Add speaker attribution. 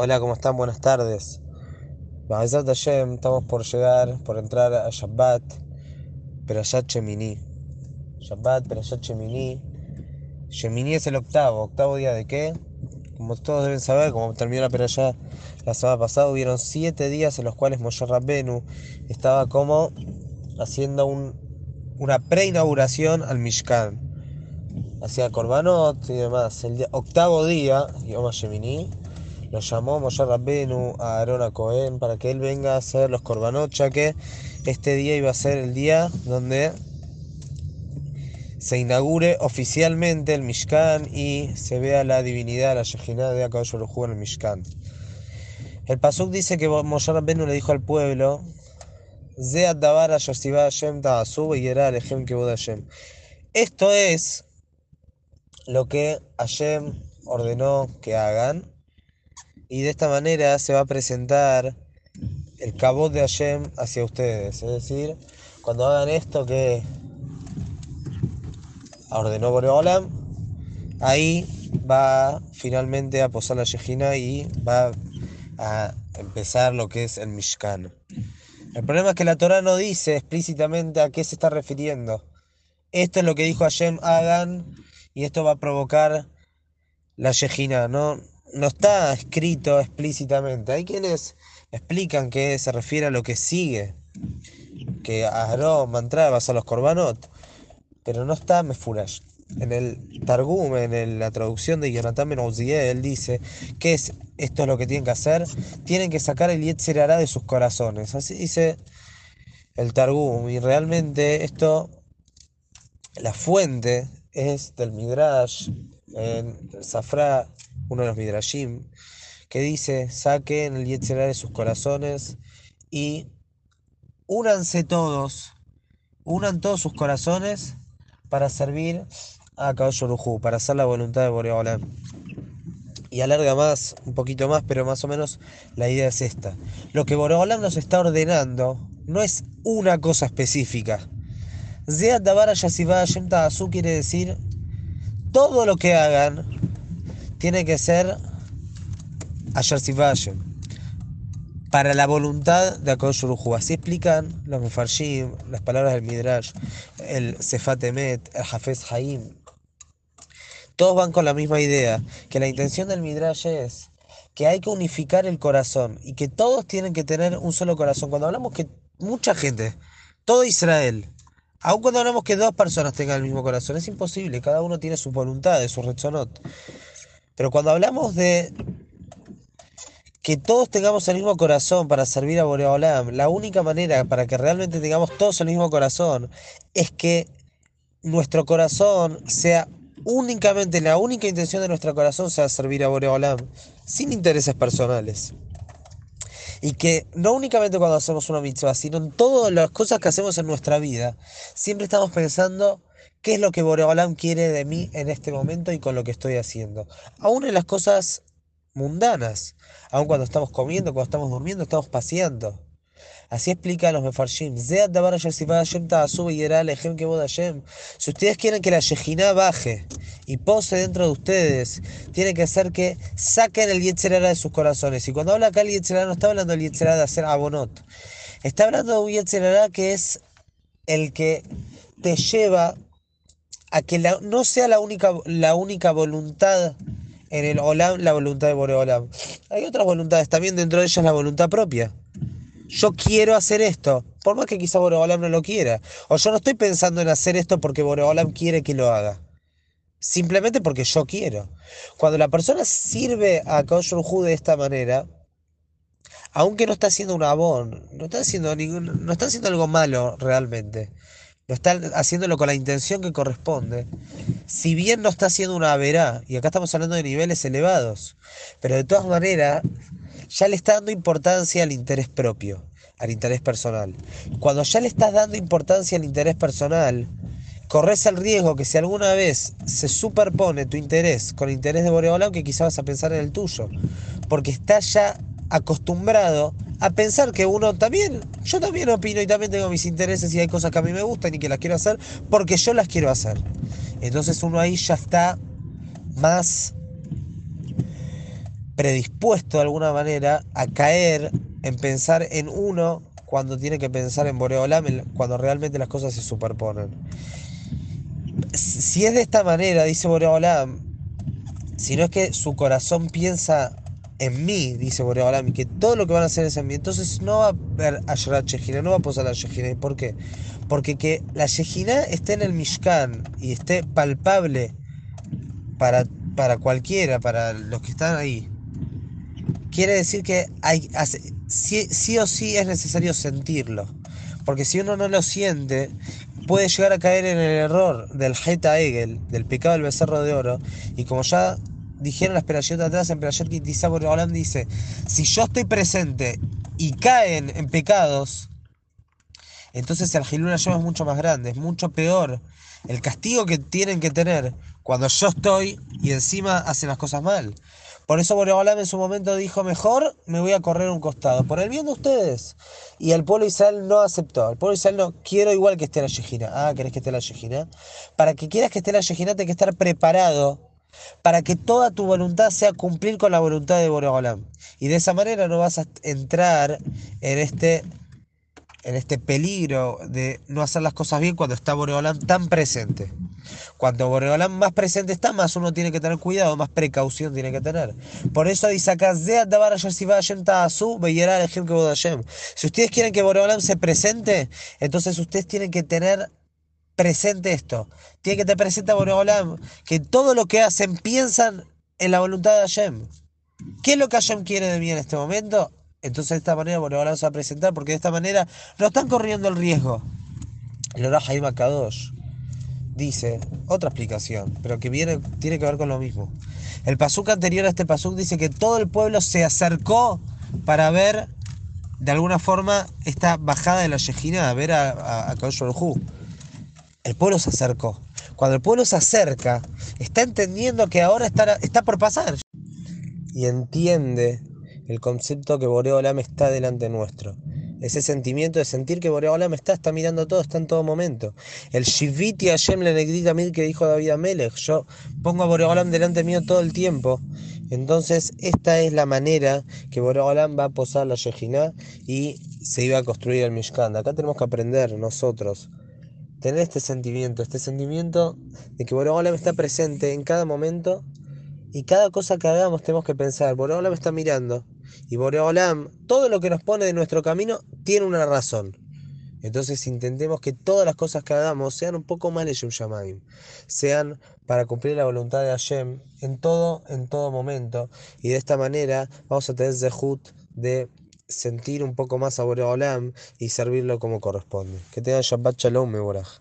Speaker 1: Hola, ¿cómo están? Buenas tardes. Estamos por llegar, por entrar a Shabbat, Perashat Shemini. Shabbat, Perashat Shemini. Shemini es el octavo. ¿Octavo día de qué? Como todos deben saber, como terminó la Perashat la semana pasada, hubieron siete días en los cuales Moshe Rabbenu estaba como haciendo un, una preinauguración al Mishkan. Hacía Korbanot y demás. El octavo día, Yom Shemini, lo llamó Moshe Rabbenu a Aaron a Cohen para que él venga a hacer los korbanot, ya que este día iba a ser el día donde se inaugure oficialmente el Mishkan y se vea la divinidad, la Shejinah de Akadosh Baruj en el Mishkan. El Pasuk dice que Moshe Rabbenu le dijo al pueblo. Esto es lo que Hashem ordenó que hagan y de esta manera se va a presentar el cabot de Hashem hacia ustedes. Es decir, cuando hagan esto que ordenó Boreolam, ahí va finalmente a posar la Shejina y va a empezar lo que es el Mishkan. El problema es que la Torah no dice explícitamente a qué se está refiriendo. Esto es lo que dijo Hashem, hagan, y esto va a provocar la Shejina, no, no está escrito explícitamente. Hay quienes explican que se refiere a lo que sigue, que Aarón va a los korbanot, pero no está Mefurash. En el Targum, en la traducción de Jonathan Ben él dice que es esto es lo que tienen que hacer, tienen que sacar el Yetzer Hará de sus corazones. Así dice el Targum, y realmente esto, la fuente es del Midrash, en Safra, uno de los Midrashim, que dice, saquen el Yetzer Hará de sus corazones y únanse todos, unan todos sus corazones para servir a Hu, para hacer la voluntad de Boreolam. Y alarga más, un poquito más, pero más o menos la idea es esta. Lo que Boreolam nos está ordenando no es una cosa específica. Zeat Dabar Yasivá Hashem Ta'asu quiere decir todo lo que hagan tiene que ser Hashem, para la voluntad de Hu. Así explican los Mefarshim, las palabras del Midrash, el Sefat Emet, el Hafez Haim. Todos van con la misma idea, que la intención del Midrash es que hay que unificar el corazón y que todos tienen que tener un solo corazón. Cuando hablamos que mucha gente, todo Israel, aun cuando hablamos que dos personas tengan el mismo corazón, es imposible, cada uno tiene sus voluntades, sus rezonot. Pero cuando hablamos de que todos tengamos el mismo corazón para servir a Boreolam, la única manera para que realmente tengamos todos el mismo corazón es que nuestro corazón sea únicamente, la única intención de nuestro corazón sea servir a Boreolam, sin intereses personales. Y que no únicamente cuando hacemos una mitzvah, sino en todas las cosas que hacemos en nuestra vida, siempre estamos pensando qué es lo que Boreolam quiere de mí en este momento y con lo que estoy haciendo. Aún en las cosas mundanas, aun cuando estamos comiendo, cuando estamos durmiendo, estamos paseando. Así explica los Mefarshim. Si ustedes quieren que la Shejinah baje y pose dentro de ustedes, tiene que hacer que saquen el Yetzer Hara de sus corazones. Y cuando habla acá el Yetzer Hara, no está hablando del Yetzer Hara de hacer abonot. Está hablando de un Yetzer Hara que es el que te lleva a que no sea la única, la única voluntad en el Olam, la voluntad de Boreolam. Hay otras voluntades, también dentro de ellas la voluntad propia. Yo quiero hacer esto, por más que quizá Boreolam no lo quiera. O yo no estoy pensando en hacer esto porque Boreolam quiere que lo haga. Simplemente porque yo quiero. Cuando la persona sirve a Kadosh Baruj Hu de esta manera, aunque no está haciendo un abón, no está haciendo ningún, no está haciendo algo malo realmente. No está haciéndolo con la intención que corresponde. Si bien no está haciendo una verá, y acá estamos hablando de niveles elevados, pero de todas maneras ya le está dando importancia al interés propio, al interés personal. Cuando ya le estás dando importancia al interés personal, corres el riesgo que si alguna vez se superpone tu interés con el interés de Boreolam, que quizás vas a pensar en el tuyo, porque estás ya acostumbrado a pensar que uno también, yo también opino y también tengo mis intereses y hay cosas que a mí me gustan y que las quiero hacer porque yo las quiero hacer. Entonces uno ahí ya está más predispuesto de alguna manera a caer en pensar en uno cuando tiene que pensar en Boreolam, cuando realmente las cosas se superponen. Si es de esta manera, dice Boreolam, si no es que su corazón piensa en mí, dice Boreolam, y que todo lo que van a hacer es en mí, entonces no va a ver a Shejina, no va a posar la Shejina. ¿Por qué? Porque que la Shejina esté en el Mishkan y esté palpable para, para cualquiera, para los que están ahí, quiere decir que hay, sí, o sí es necesario sentirlo. Porque si uno no lo siente, puede llegar a caer en el error del Heta Egel, del pecado del becerro de oro. Y como ya dijeron las de atrás, en Perashat Kitizabor Olam dice: Si yo estoy presente y caen en pecados, entonces el Hilul es mucho más grande, es mucho peor. El castigo que tienen que tener cuando yo estoy y encima hacen las cosas mal. Por eso Boreolam en su momento dijo, mejor me voy a correr un costado, por el bien de ustedes. Y el pueblo Israel no aceptó. El pueblo Israel no, quiero igual que esté la Yejina. Ah, ¿querés que esté la Yejina? Para que quieras que esté la Yejina, tienes que estar preparado para que toda tu voluntad sea cumplir con la voluntad de Boreolam. Y de esa manera no vas a entrar en este en este peligro de no hacer las cosas bien cuando está Boreolam tan presente. Cuando Boreolam más presente está, más uno tiene que tener cuidado, más precaución tiene que tener. Por eso dice acá, si ustedes quieren que Boreolam se presente, entonces ustedes tienen que tener presente esto. Tienen que tener presente a Boreolam, que todo lo que hacen piensan en la voluntad de Hashem. ¿Qué es lo que Hashem quiere de mí en este momento? Entonces de esta manera bueno, ahora vamos a presentar porque de esta manera no están corriendo el riesgo. El Jaime Akadosh dice, otra explicación, pero que viene, tiene que ver con lo mismo. El pasuk anterior a este pasuk dice que todo el pueblo se acercó para ver de alguna forma esta bajada de la Yejina, a ver a, a, a El pueblo se acercó. Cuando el pueblo se acerca, está entendiendo que ahora está, está por pasar. Y entiende el concepto que Boreolam está delante nuestro. Ese sentimiento de sentir que Boreolam está, está mirando todo, está en todo momento. El Shiviti Hashem le que dijo David Amelech, yo pongo a Boreolam delante mío todo el tiempo. Entonces, esta es la manera que Boreolam va a posar la Shejina y se iba a construir el Mishkan. Acá tenemos que aprender nosotros, tener este sentimiento, este sentimiento de que Boreolam está presente en cada momento y cada cosa que hagamos tenemos que pensar, Boreolam está mirando. Y Boreolam, todo lo que nos pone de nuestro camino tiene una razón. Entonces intentemos que todas las cosas que hagamos sean un poco más de Shamaim, sean para cumplir la voluntad de Hashem en todo, en todo momento. Y de esta manera vamos a tener Zehut de sentir un poco más a Boreolam y servirlo como corresponde. Que tengan Shabbat Shalom, Meborach.